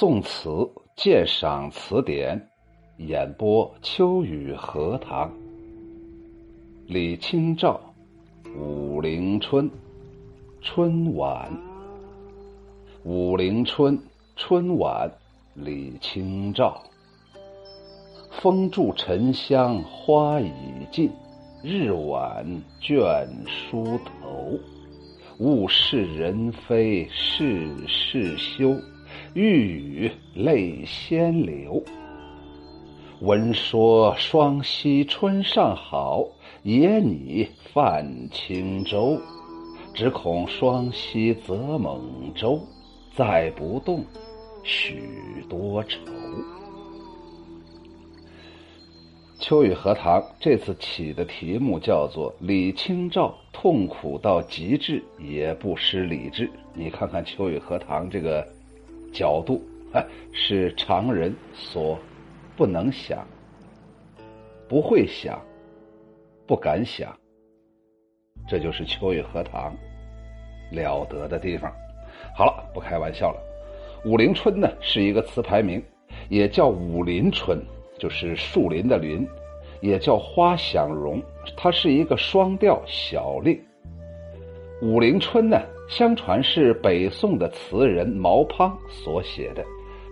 宋词鉴赏词典，演播秋雨荷塘。李清照，《武陵春》，春晚。武陵春，春晚，李清照。风住沉香花已尽，日晚倦梳头。物是人非事事休。欲语泪先流。闻说双溪春上好，野拟泛轻舟。只恐双溪舴猛舟，载不动，许多愁。秋雨荷塘这次起的题目叫做“李清照痛苦到极致也不失理智”。你看看秋雨荷塘这个。角度，哎，是常人所不能想、不会想、不敢想。这就是秋雨荷塘了得的地方。好了，不开玩笑了。武陵春呢，是一个词牌名，也叫武林春，就是树林的林，也叫花想。容，它是一个双调小令。武陵春呢？相传是北宋的词人毛滂所写的。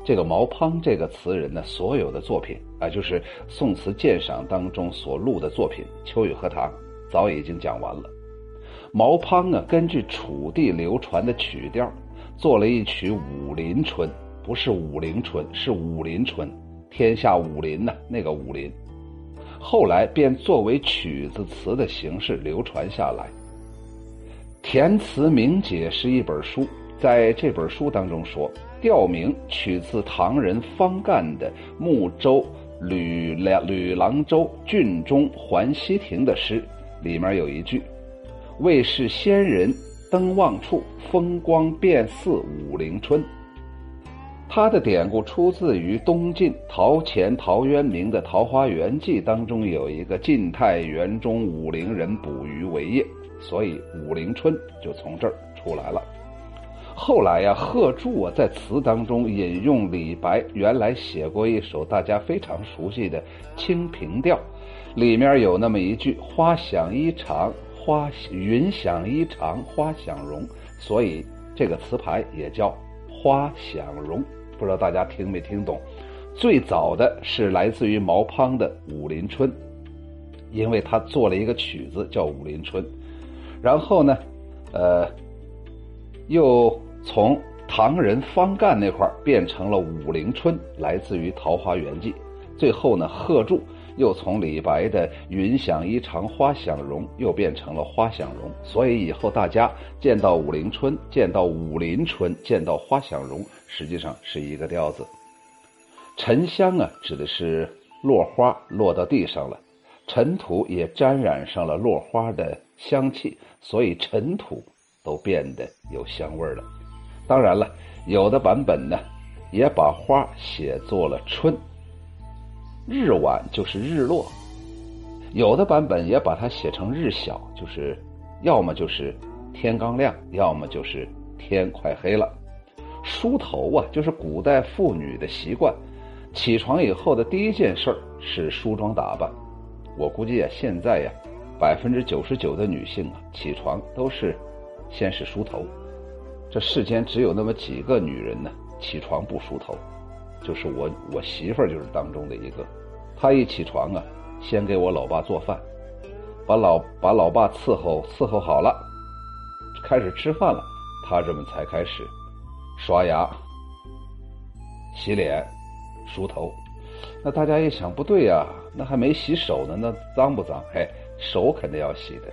这个毛滂这个词人呢，所有的作品啊，就是宋词鉴赏当中所录的作品《秋雨荷塘》，早已经讲完了。毛滂啊，根据楚地流传的曲调，做了一曲《武陵春》，不是《武陵春》，是《武陵春》，天下武林呐，那个武林。后来便作为曲子词的形式流传下来。填词名解是一本书，在这本书当中说，调名取自唐人方干的《睦州吕梁吕郎州郡中环溪亭》的诗，里面有一句：“未是仙人登望处，风光便似武陵春。”它的典故出自于东晋陶潜、陶渊明的《桃花源记》当中，有一个晋太元中武陵人捕鱼为业。所以《武陵春》就从这儿出来了。后来呀，贺铸啊在词当中引用李白原来写过一首大家非常熟悉的《清平调》，里面有那么一句“花想衣长，花云想衣长，花想容”，所以这个词牌也叫“花想容”。不知道大家听没听懂？最早的是来自于毛滂的《武陵春》，因为他做了一个曲子叫《武陵春》。然后呢，呃，又从唐人方干那块变成了《武陵春》，来自于《桃花源记》。最后呢，贺铸又从李白的“云想衣裳花想容”又变成了“花想容”。所以以后大家见到《武陵春》、见到《武林春》、见到《花想容》，实际上是一个调子。沉香啊，指的是落花落到地上了。尘土也沾染上了落花的香气，所以尘土都变得有香味了。当然了，有的版本呢，也把花写作了春。日晚就是日落，有的版本也把它写成日晓，就是要么就是天刚亮，要么就是天快黑了。梳头啊，就是古代妇女的习惯，起床以后的第一件事是梳妆打扮。我估计啊，现在呀，百分之九十九的女性啊，起床都是先是梳头。这世间只有那么几个女人呢，起床不梳头，就是我我媳妇儿就是当中的一个。她一起床啊，先给我老爸做饭，把老把老爸伺候伺候好了，开始吃饭了，她这么才开始刷牙、洗脸、梳头。那大家一想，不对呀，那还没洗手呢，那脏不脏？嘿，手肯定要洗的，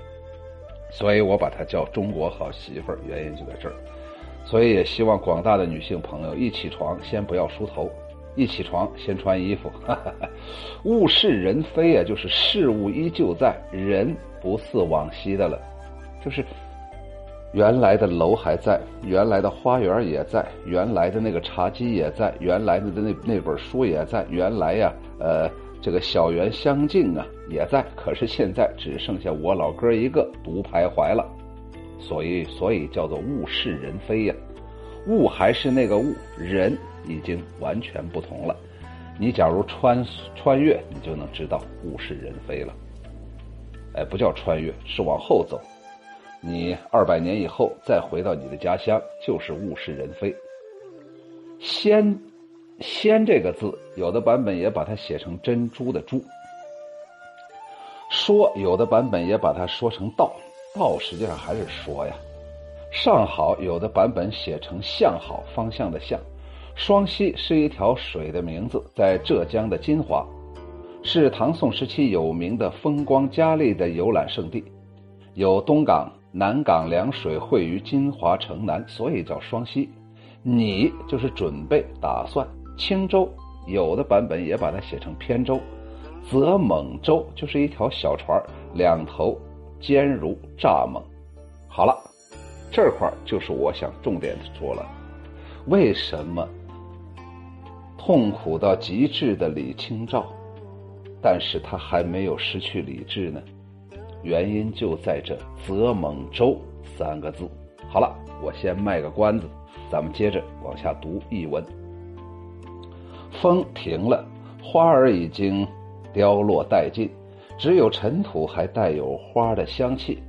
所以我把它叫中国好媳妇儿，原因就在这儿。所以也希望广大的女性朋友一起床先不要梳头，一起床先穿衣服。物是人非啊，就是事物依旧在，人不似往昔的了，就是。原来的楼还在，原来的花园也在，原来的那个茶几也在，原来的那那本书也在，原来呀，呃，这个小园香径啊也在。可是现在只剩下我老哥一个独徘徊了，所以所以叫做物是人非呀，物还是那个物，人已经完全不同了。你假如穿穿越，你就能知道物是人非了。哎，不叫穿越，是往后走。你二百年以后再回到你的家乡，就是物是人非。先，仙这个字，有的版本也把它写成珍珠的珠。说有的版本也把它说成道，道实际上还是说呀。上好有的版本写成向好，方向的向。双溪是一条水的名字，在浙江的金华，是唐宋时期有名的风光佳丽的游览胜地，有东港、南港两水汇于金华城南，所以叫双溪。你就是准备、打算。轻舟有的版本也把它写成扁舟，则猛舟就是一条小船，两头尖如蚱蜢。好了，这块就是我想重点说了，为什么？痛苦到极致的李清照，但是他还没有失去理智呢。原因就在这“泽猛舟”三个字。好了，我先卖个关子，咱们接着往下读译文。风停了，花儿已经凋落殆尽，只有尘土还带有花的香气。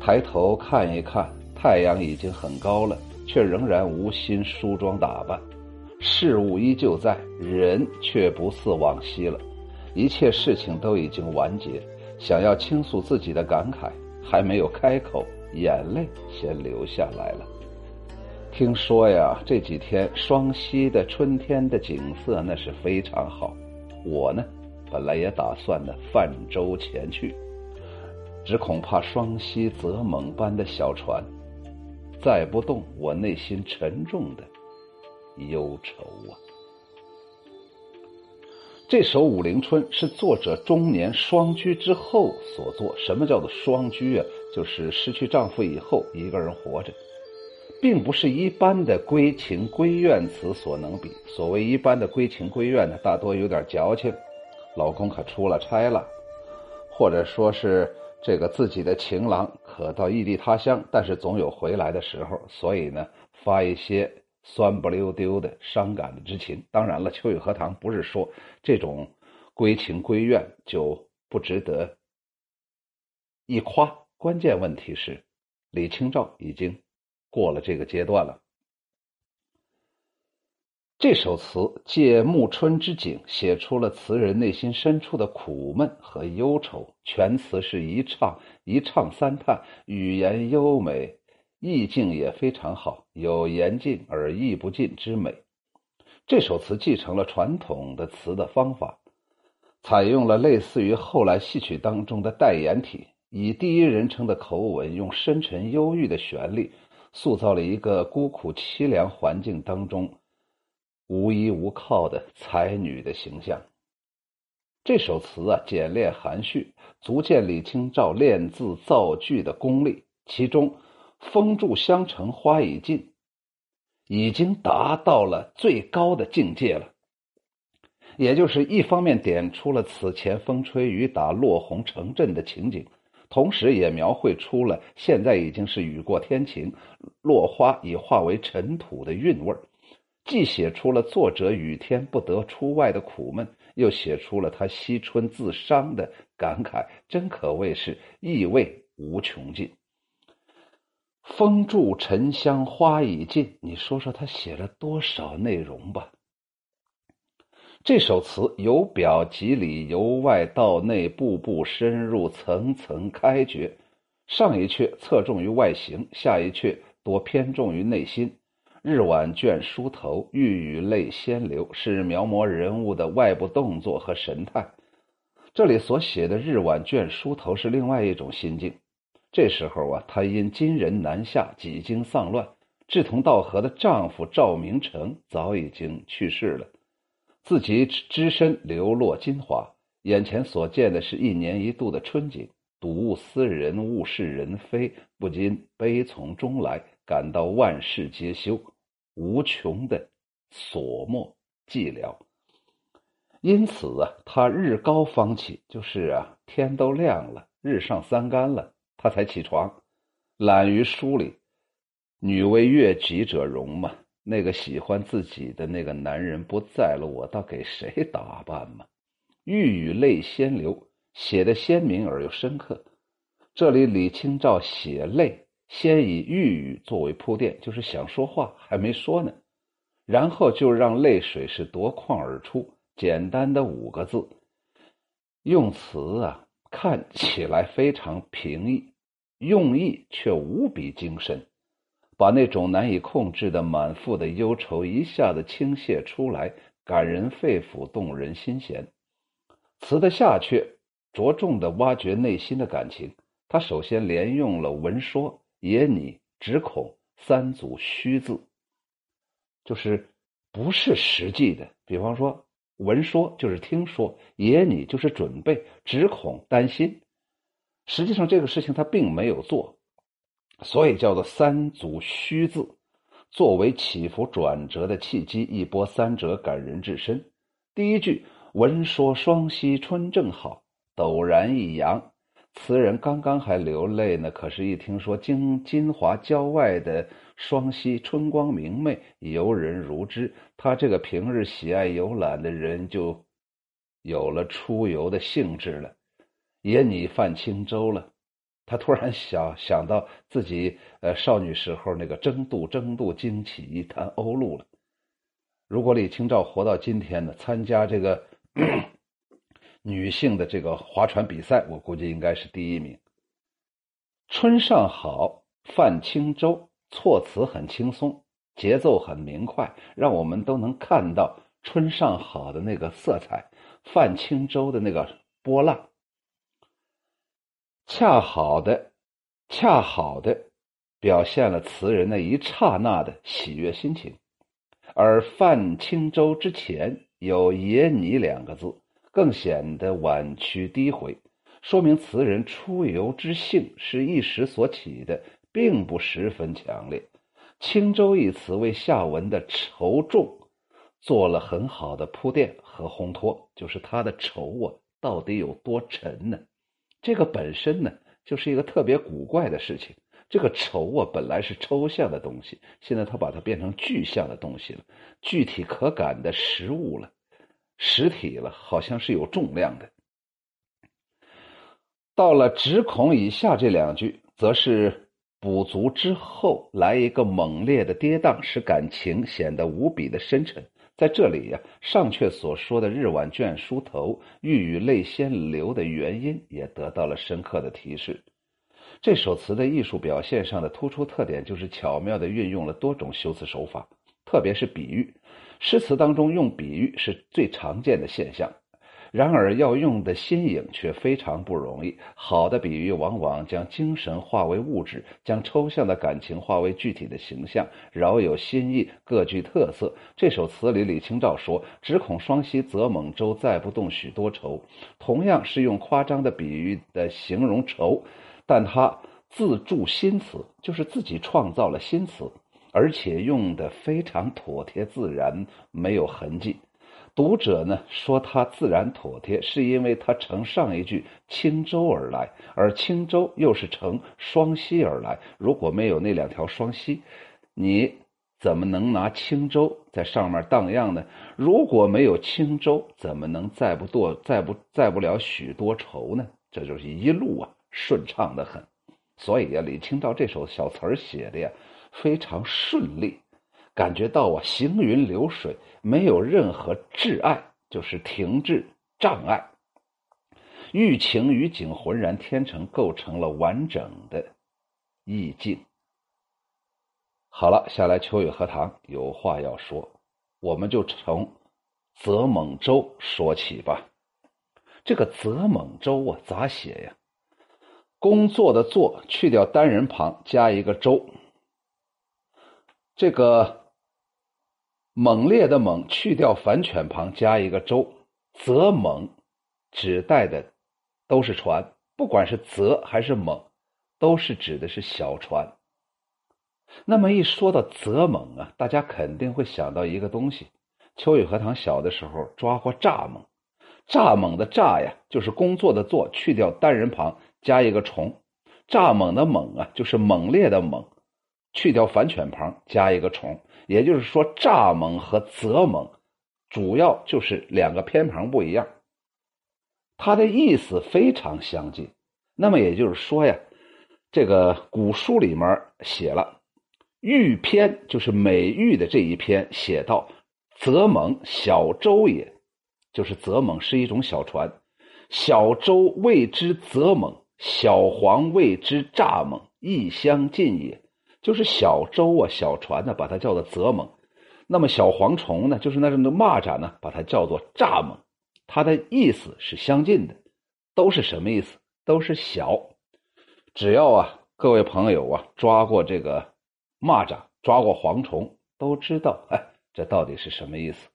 抬头看一看，太阳已经很高了，却仍然无心梳妆打扮。事物依旧在，人却不似往昔了。一切事情都已经完结，想要倾诉自己的感慨，还没有开口，眼泪先流下来了。听说呀，这几天双溪的春天的景色那是非常好。我呢，本来也打算呢泛舟前去，只恐怕双溪泽猛般的小船载不动我内心沉重的。忧愁啊！这首《武陵春》是作者中年双居之后所作。什么叫做双居啊？就是失去丈夫以后一个人活着，并不是一般的闺情闺怨词所能比。所谓一般的闺情闺怨呢，大多有点矫情，老公可出了差了，或者说是这个自己的情郎可到异地他乡，但是总有回来的时候，所以呢，发一些。酸不溜丢的伤感的之情，当然了，秋雨荷塘不是说这种归情归怨就不值得一夸。关键问题是，李清照已经过了这个阶段了。这首词借暮春之景，写出了词人内心深处的苦闷和忧愁。全词是一唱一唱三叹，语言优美。意境也非常好，有言尽而意不尽之美。这首词继承了传统的词的方法，采用了类似于后来戏曲当中的代言体，以第一人称的口吻，用深沉忧郁的旋律，塑造了一个孤苦凄凉环境当中无依无靠的才女的形象。这首词啊，简练含蓄，足见李清照练字造句的功力，其中。风住香城花已尽，已经达到了最高的境界了。也就是一方面点出了此前风吹雨打落红成阵的情景，同时也描绘出了现在已经是雨过天晴，落花已化为尘土的韵味既写出了作者雨天不得出外的苦闷，又写出了他惜春自伤的感慨，真可谓是意味无穷尽。风住沉香花已尽，你说说他写了多少内容吧？这首词由表及里，由外到内，步步深入，层层开掘。上一阙侧重于外形，下一阙多偏重于内心。日晚卷梳头，欲语泪先流，是描摹人物的外部动作和神态。这里所写的日晚卷梳头是另外一种心境。这时候啊，她因金人南下，几经丧乱，志同道合的丈夫赵明诚早已经去世了，自己只身流落金华，眼前所见的是一年一度的春景，睹物思人，物是人非，不禁悲从中来，感到万事皆休，无穷的所莫寂寥。因此啊，他日高方起，就是啊，天都亮了，日上三竿了。他才起床，懒于梳理。女为悦己者容嘛，那个喜欢自己的那个男人不在了，我倒给谁 打扮嘛？欲语泪先流，写的鲜明而又深刻。这里李清照写泪，先以欲语作为铺垫，就是想说话还没说呢，然后就让泪水是夺眶而出。简单的五个字，用词啊看起来非常平易，用意却无比精深。把那种难以控制的满腹的忧愁一下子倾泻出来，感人肺腑，动人心弦。词的下阙着重的挖掘内心的感情。他首先连用了文说、也拟、只恐三组虚字，就是不是实际的。比方说，文说就是听说，也拟就是准备，只恐担心。实际上这个事情他并没有做。所以叫做三组虚字，作为起伏转折的契机，一波三折，感人至深。第一句“闻说双溪春正好，陡然一扬”，词人刚刚还流泪呢，可是，一听说金金华郊外的双溪春光明媚，游人如织，他这个平日喜爱游览的人就有了出游的兴致了，也拟泛轻舟了。他突然想想到自己呃少女时候那个争渡争渡惊起一滩鸥鹭了。如果李清照活到今天呢，参加这个 女性的这个划船比赛，我估计应该是第一名。春上好，泛轻舟，措辞很轻松，节奏很明快，让我们都能看到春上好的那个色彩，泛轻舟的那个波浪。恰好的，恰好的，表现了词人那一刹那的喜悦心情。而“泛轻舟”之前有“野拟”两个字，更显得婉曲低回，说明词人出游之兴是一时所起的，并不十分强烈。“轻舟”一词为下文的愁重做了很好的铺垫和烘托，就是他的愁啊，到底有多沉呢？这个本身呢，就是一个特别古怪的事情。这个愁啊，本来是抽象的东西，现在他把它变成具象的东西了，具体可感的实物了，实体了，好像是有重量的。到了“只恐”以下这两句，则是补足之后来一个猛烈的跌宕，使感情显得无比的深沉。在这里呀，上阙所说的“日晚卷梳头，欲语泪先流”的原因也得到了深刻的提示。这首词的艺术表现上的突出特点，就是巧妙地运用了多种修辞手法，特别是比喻。诗词当中用比喻是最常见的现象。然而，要用的新颖却非常不容易。好的比喻往往将精神化为物质，将抽象的感情化为具体的形象，饶有新意，各具特色。这首词里，李清照说：“只恐双溪舴猛舟，载不动许多愁。”同样是用夸张的比喻的形容愁，但他自铸新词，就是自己创造了新词，而且用的非常妥帖自然，没有痕迹。读者呢说他自然妥帖，是因为他乘上一句轻舟而来，而轻舟又是乘双溪而来。如果没有那两条双溪，你怎么能拿轻舟在上面荡漾呢？如果没有轻舟，怎么能载不多载不载不了许多愁呢？这就是一路啊顺畅的很。所以呀，李清照这首小词儿写的呀非常顺利。感觉到啊，行云流水，没有任何挚碍，就是停滞障碍。寓情于景，浑然天成，构成了完整的意境。好了，下来秋雨荷塘有话要说，我们就从泽猛州说起吧。这个泽猛州啊，咋写呀？工作的作去掉单人旁，加一个州。这个。猛烈的猛去掉反犬旁加一个舟，则猛指代的都是船，不管是则还是猛，都是指的是小船。那么一说到则猛啊，大家肯定会想到一个东西。秋雨荷塘小的时候抓过蚱蜢，蚱蜢的蚱呀，就是工作的作去掉单人旁加一个虫，蚱蜢的猛啊，就是猛烈的猛。去掉反犬旁，加一个虫，也就是说，蚱蜢和泽蜢主要就是两个偏旁不一样，它的意思非常相近。那么也就是说呀，这个古书里面写了“玉篇”，就是美玉的这一篇，写到“泽蜢小舟也”，就是泽蜢是一种小船，小舟谓之泽蜢。小黄谓之蚱蜢，亦相近也。就是小舟啊，小船呢，把它叫做泽蜢；那么小蝗虫呢，就是那种的蚂蚱呢，把它叫做蚱蜢。它的意思是相近的，都是什么意思？都是小。只要啊，各位朋友啊，抓过这个蚂蚱，抓过蝗虫，都知道，哎，这到底是什么意思？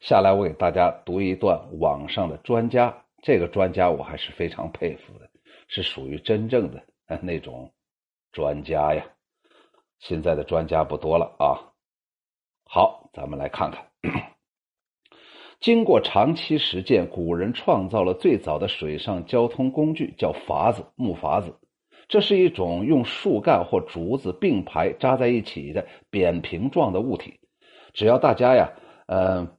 下来，我给大家读一段网上的专家。这个专家我还是非常佩服的，是属于真正的那种专家呀。现在的专家不多了啊。好，咱们来看看，经过长期实践，古人创造了最早的水上交通工具，叫筏子，木筏子。这是一种用树干或竹子并排扎在一起的扁平状的物体。只要大家呀，嗯。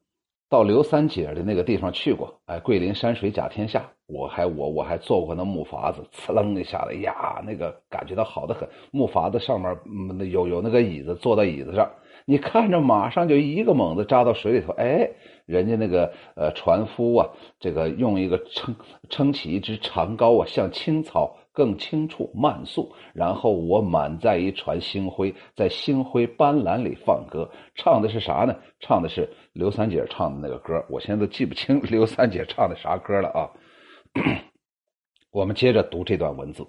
到刘三姐的那个地方去过，哎，桂林山水甲天下，我还我我还坐过那木筏子，呲楞一下子，呀，那个感觉到好的很。木筏子上面有有那个椅子，坐到椅子上，你看着马上就一个猛子扎到水里头，哎，人家那个呃船夫啊，这个用一个撑撑起一只长篙啊，像青草。更清楚慢速，然后我满载一船星辉，在星辉斑斓里放歌，唱的是啥呢？唱的是刘三姐唱的那个歌，我现在都记不清 刘三姐唱的啥歌了啊。我们接着读这段文字：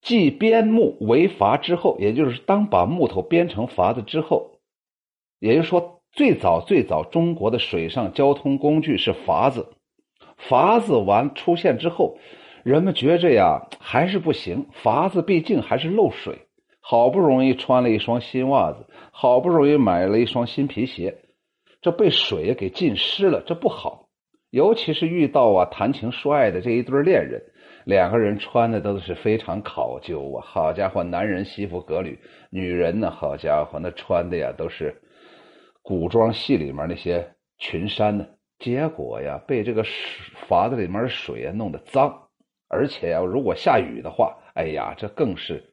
继编木为筏之后，也就是当把木头编成筏子之后，也就是说，最早最早中国的水上交通工具是筏子。筏子完出现之后，人们觉着呀还是不行。筏子毕竟还是漏水，好不容易穿了一双新袜子，好不容易买了一双新皮鞋，这被水给浸湿了，这不好。尤其是遇到啊谈情说爱的这一对恋人，两个人穿的都是非常考究啊。好家伙，男人西服革履，女人呢，好家伙，那穿的呀都是古装戏里面那些裙衫呢。结果呀，被这个筏子里面的水啊弄得脏，而且呀，如果下雨的话，哎呀，这更是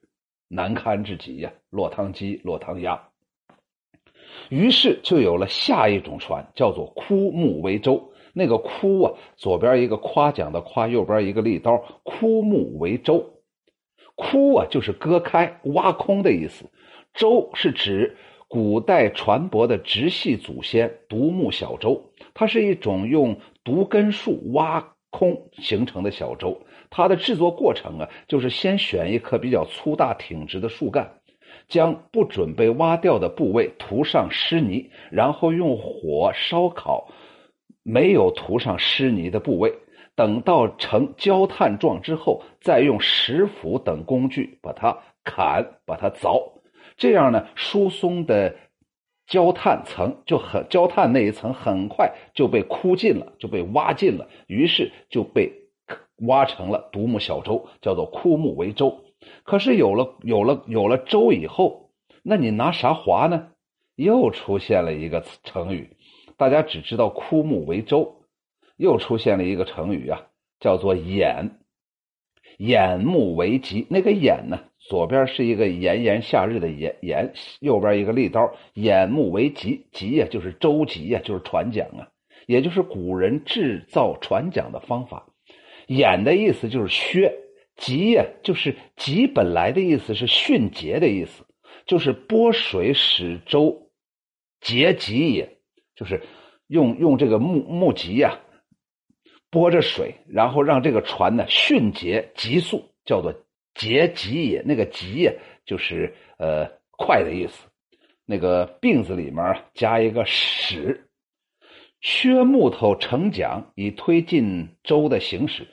难堪至极呀，落汤鸡、落汤鸭。于是就有了下一种船，叫做枯木为舟。那个枯啊，左边一个夸奖的夸，右边一个立刀，枯木为舟。枯啊，就是割开、挖空的意思。舟是指。古代船舶的直系祖先独木小舟，它是一种用独根树挖空形成的小舟。它的制作过程啊，就是先选一棵比较粗大挺直的树干，将不准备挖掉的部位涂上湿泥，然后用火烧烤没有涂上湿泥的部位。等到成焦炭状之后，再用石斧等工具把它砍，把它凿。这样呢，疏松的焦炭层就很焦炭那一层很快就被枯尽了，就被挖尽了，于是就被挖成了独木小舟，叫做枯木为舟。可是有了有了有了舟以后，那你拿啥划呢？又出现了一个成语，大家只知道枯木为舟，又出现了一个成语啊，叫做眼眼木为棘，那个眼呢？左边是一个炎炎夏日的炎炎，右边一个利刀。眼木为棘，棘呀就是舟棘呀，就是船桨啊，也就是古人制造船桨的方法。眼的意思就是削，棘呀就是棘，本来的意思是迅捷的意思，就是拨水使舟捷疾也，就是用用这个木木棘呀。拨着水，然后让这个船呢迅捷急速，叫做捷急也。那个急呀，就是呃快的意思。那个病字里面加一个使，削木头成桨，以推进舟的行驶。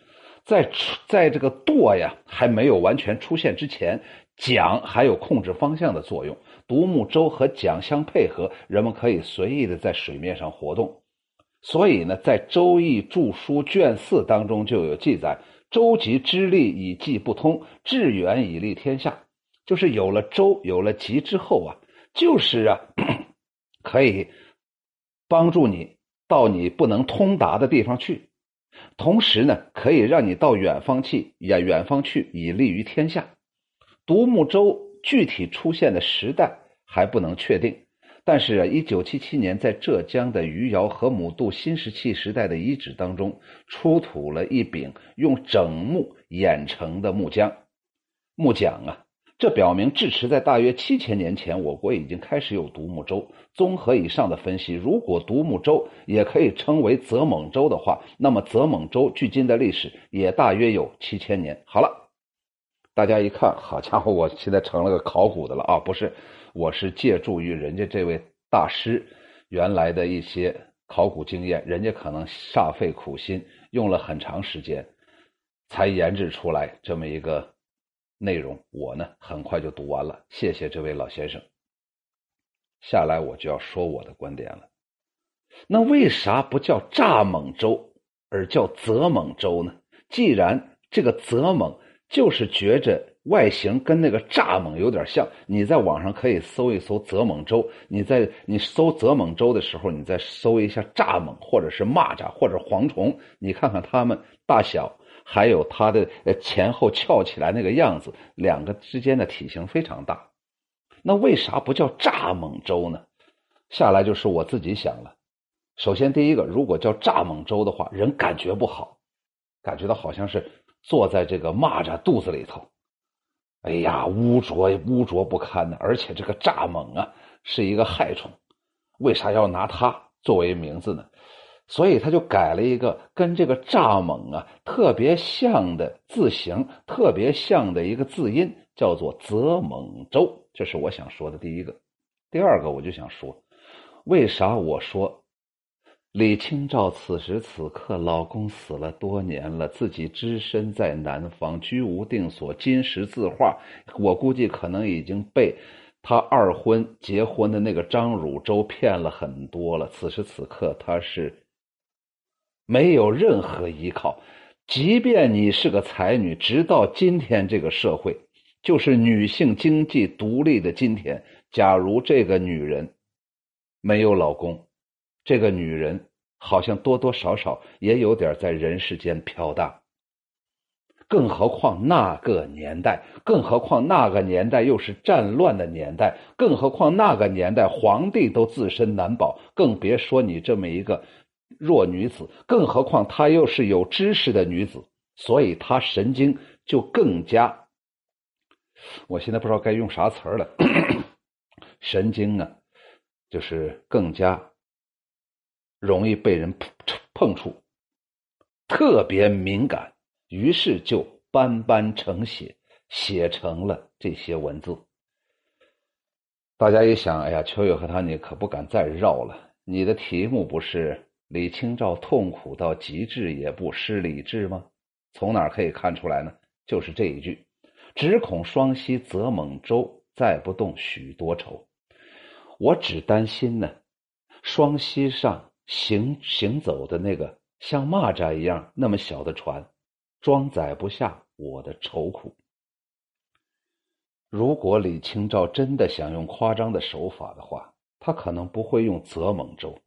在在这个舵呀还没有完全出现之前，桨还有控制方向的作用。独木舟和桨相配合，人们可以随意的在水面上活动。所以呢，在《周易》注疏卷四当中就有记载：“周集之利以济不通，致远以利天下。就是有了周，有了集之后啊，就是啊，可以帮助你到你不能通达的地方去，同时呢，可以让你到远方去，远远方去，以利于天下。独木舟具体出现的时代还不能确定。但是啊，一九七七年，在浙江的余姚河姆渡新石器时代的遗址当中，出土了一柄用整木演成的木桨。木桨啊，这表明至迟在大约七千年前，我国已经开始有独木舟。综合以上的分析，如果独木舟也可以称为泽蒙舟的话，那么泽蒙舟距今的历史也大约有七千年。好了，大家一看，好家伙，我现在成了个考古的了啊！不是。我是借助于人家这位大师原来的一些考古经验，人家可能煞费苦心，用了很长时间，才研制出来这么一个内容。我呢，很快就读完了，谢谢这位老先生。下来我就要说我的观点了。那为啥不叫蚱蜢舟，而叫泽蒙舟呢？既然这个泽蒙就是觉着。外形跟那个蚱蜢有点像，你在网上可以搜一搜泽蒙舟。你在你搜泽蒙舟的时候，你再搜一下蚱蜢，或者是蚂蚱，或者蝗虫，你看看它们大小，还有它的前后翘起来那个样子，两个之间的体型非常大。那为啥不叫蚱蜢舟呢？下来就是我自己想了。首先第一个，如果叫蚱蜢舟的话，人感觉不好，感觉到好像是坐在这个蚂蚱肚子里头。哎呀，污浊污浊不堪呢！而且这个蚱蜢啊，是一个害虫，为啥要拿它作为名字呢？所以他就改了一个跟这个蚱蜢啊特别像的字形，特别像的一个字音，叫做泽蒙舟。这是我想说的第一个。第二个，我就想说，为啥我说？李清照此时此刻，老公死了多年了，自己只身在南方，居无定所，金石字画，我估计可能已经被他二婚结婚的那个张汝舟骗了很多了。此时此刻，他是没有任何依靠。即便你是个才女，直到今天这个社会，就是女性经济独立的今天，假如这个女人没有老公。这个女人好像多多少少也有点在人世间飘荡，更何况那个年代，更何况那个年代又是战乱的年代，更何况那个年代皇帝都自身难保，更别说你这么一个弱女子，更何况她又是有知识的女子，所以她神经就更加，我现在不知道该用啥词儿了，神经啊，就是更加。容易被人碰触，特别敏感，于是就斑斑成写，写成了这些文字。大家一想，哎呀，秋月和他，你可不敢再绕了。你的题目不是李清照痛苦到极致也不失理智吗？从哪可以看出来呢？就是这一句：“只恐双溪泽猛舟，载不动许多愁。”我只担心呢，双溪上。行行走的那个像蚂蚱一样那么小的船，装载不下我的愁苦。如果李清照真的想用夸张的手法的话，他可能不会用泽蒙舟，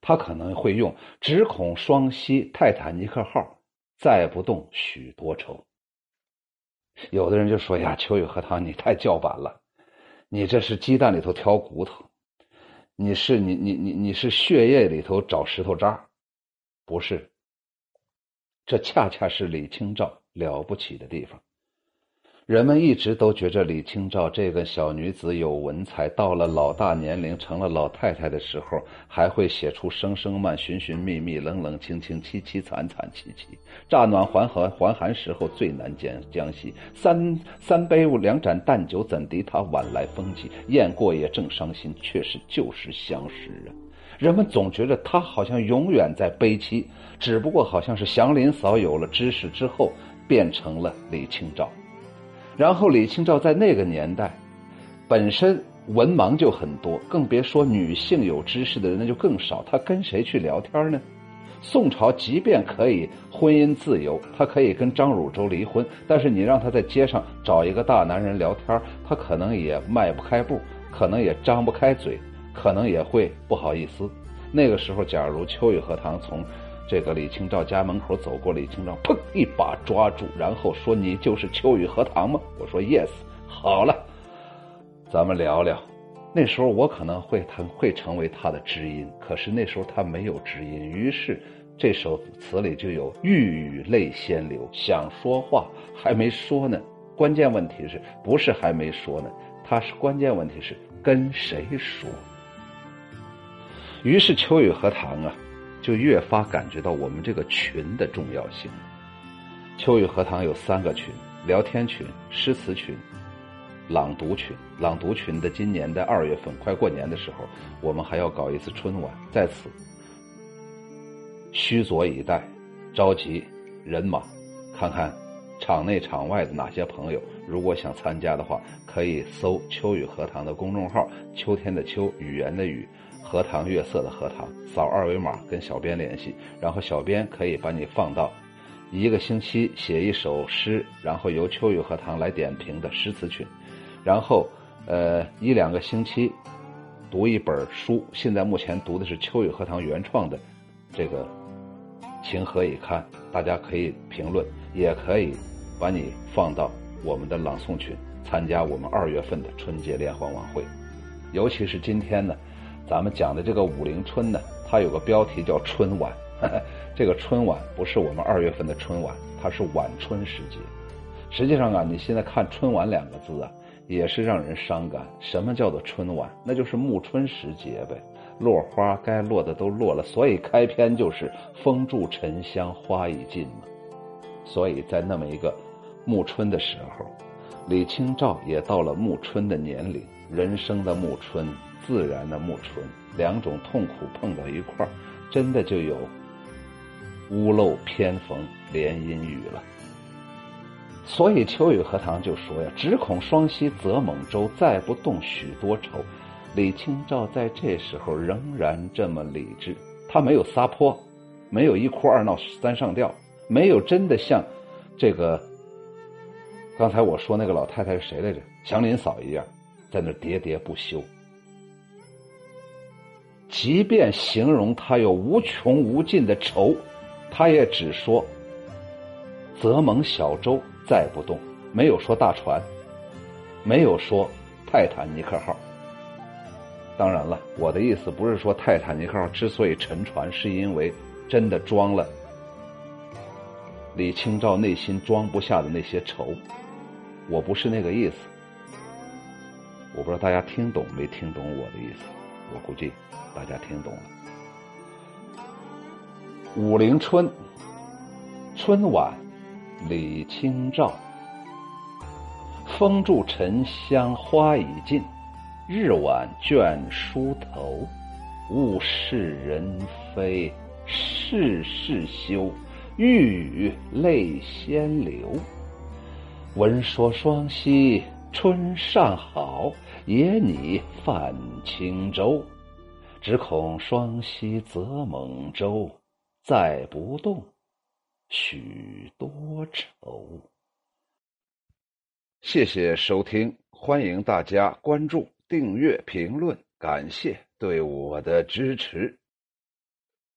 他可能会用“只恐双溪泰坦尼克号载不动许多愁”。有的人就说：“呀，秋雨荷塘，你太叫板了，你这是鸡蛋里头挑骨头。”你是你你你你是血液里头找石头渣，不是？这恰恰是李清照了不起的地方。人们一直都觉着李清照这个小女子有文采，到了老大年龄，成了老太太的时候，还会写出声声慢、寻寻觅觅、冷冷清清、凄凄惨惨戚戚。乍暖还寒，还寒时候最难将将息。三三杯两盏淡酒，怎敌他晚来风急？雁过也正伤心，却是旧时相识啊！人们总觉得他好像永远在悲戚，只不过好像是祥林嫂有了知识之后，变成了李清照。然后李清照在那个年代，本身文盲就很多，更别说女性有知识的人那就更少。她跟谁去聊天呢？宋朝即便可以婚姻自由，她可以跟张汝舟离婚，但是你让她在街上找一个大男人聊天，她可能也迈不开步，可能也张不开嘴，可能也会不好意思。那个时候，假如秋雨荷塘从这个李清照家门口走过，李清照砰一把抓住，然后说：“你就是秋雨荷塘吗？”我说：“Yes。”好了，咱们聊聊。那时候我可能会他会成为他的知音，可是那时候他没有知音，于是这首词里就有欲语泪先流，想说话还没说呢。关键问题是不是还没说呢？他是关键问题是跟谁说？于是秋雨荷塘啊，就越发感觉到我们这个群的重要性。秋雨荷塘有三个群：聊天群、诗词群。朗读群，朗读群的今年的二月份快过年的时候，我们还要搞一次春晚，在此虚左以待，召集人马，看看场内场外的哪些朋友，如果想参加的话，可以搜“秋雨荷塘”的公众号，秋天的秋，语言的语，荷塘月色的荷塘，扫二维码跟小编联系，然后小编可以把你放到一个星期写一首诗，然后由秋雨荷塘来点评的诗词群。然后，呃，一两个星期读一本书。现在目前读的是秋雨荷塘原创的这个《情何以堪》，大家可以评论，也可以把你放到我们的朗诵群，参加我们二月份的春节联欢晚会。尤其是今天呢，咱们讲的这个武陵春呢，它有个标题叫春晚。这个春晚不是我们二月份的春晚，它是晚春时节。实际上啊，你现在看“春晚”两个字啊。也是让人伤感。什么叫做春晚？那就是暮春时节呗，落花该落的都落了，所以开篇就是“风住沉香花已尽”嘛。所以在那么一个暮春的时候，李清照也到了暮春的年龄，人生的暮春，自然的暮春，两种痛苦碰到一块儿，真的就有屋漏偏逢连阴雨了。所以秋雨荷塘就说呀：“只恐双溪舴猛舟，载不动许多愁。”李清照在这时候仍然这么理智，他没有撒泼，没有一哭二闹三上吊，没有真的像这个刚才我说那个老太太是谁来着？祥林嫂一样，在那喋喋不休。即便形容他有无穷无尽的愁，他也只说：“舴猛小舟。”载不动，没有说大船，没有说泰坦尼克号。当然了，我的意思不是说泰坦尼克号之所以沉船，是因为真的装了李清照内心装不下的那些愁。我不是那个意思。我不知道大家听懂没听懂我的意思。我估计大家听懂了。武陵春，春晚。李清照，风住沉香花已尽，日晚倦梳头。物是人非事事休，欲语泪先流。闻说双溪春尚好，也拟泛轻舟。只恐双溪舴猛舟，载不动。许多愁。谢谢收听，欢迎大家关注、订阅、评论，感谢对我的支持。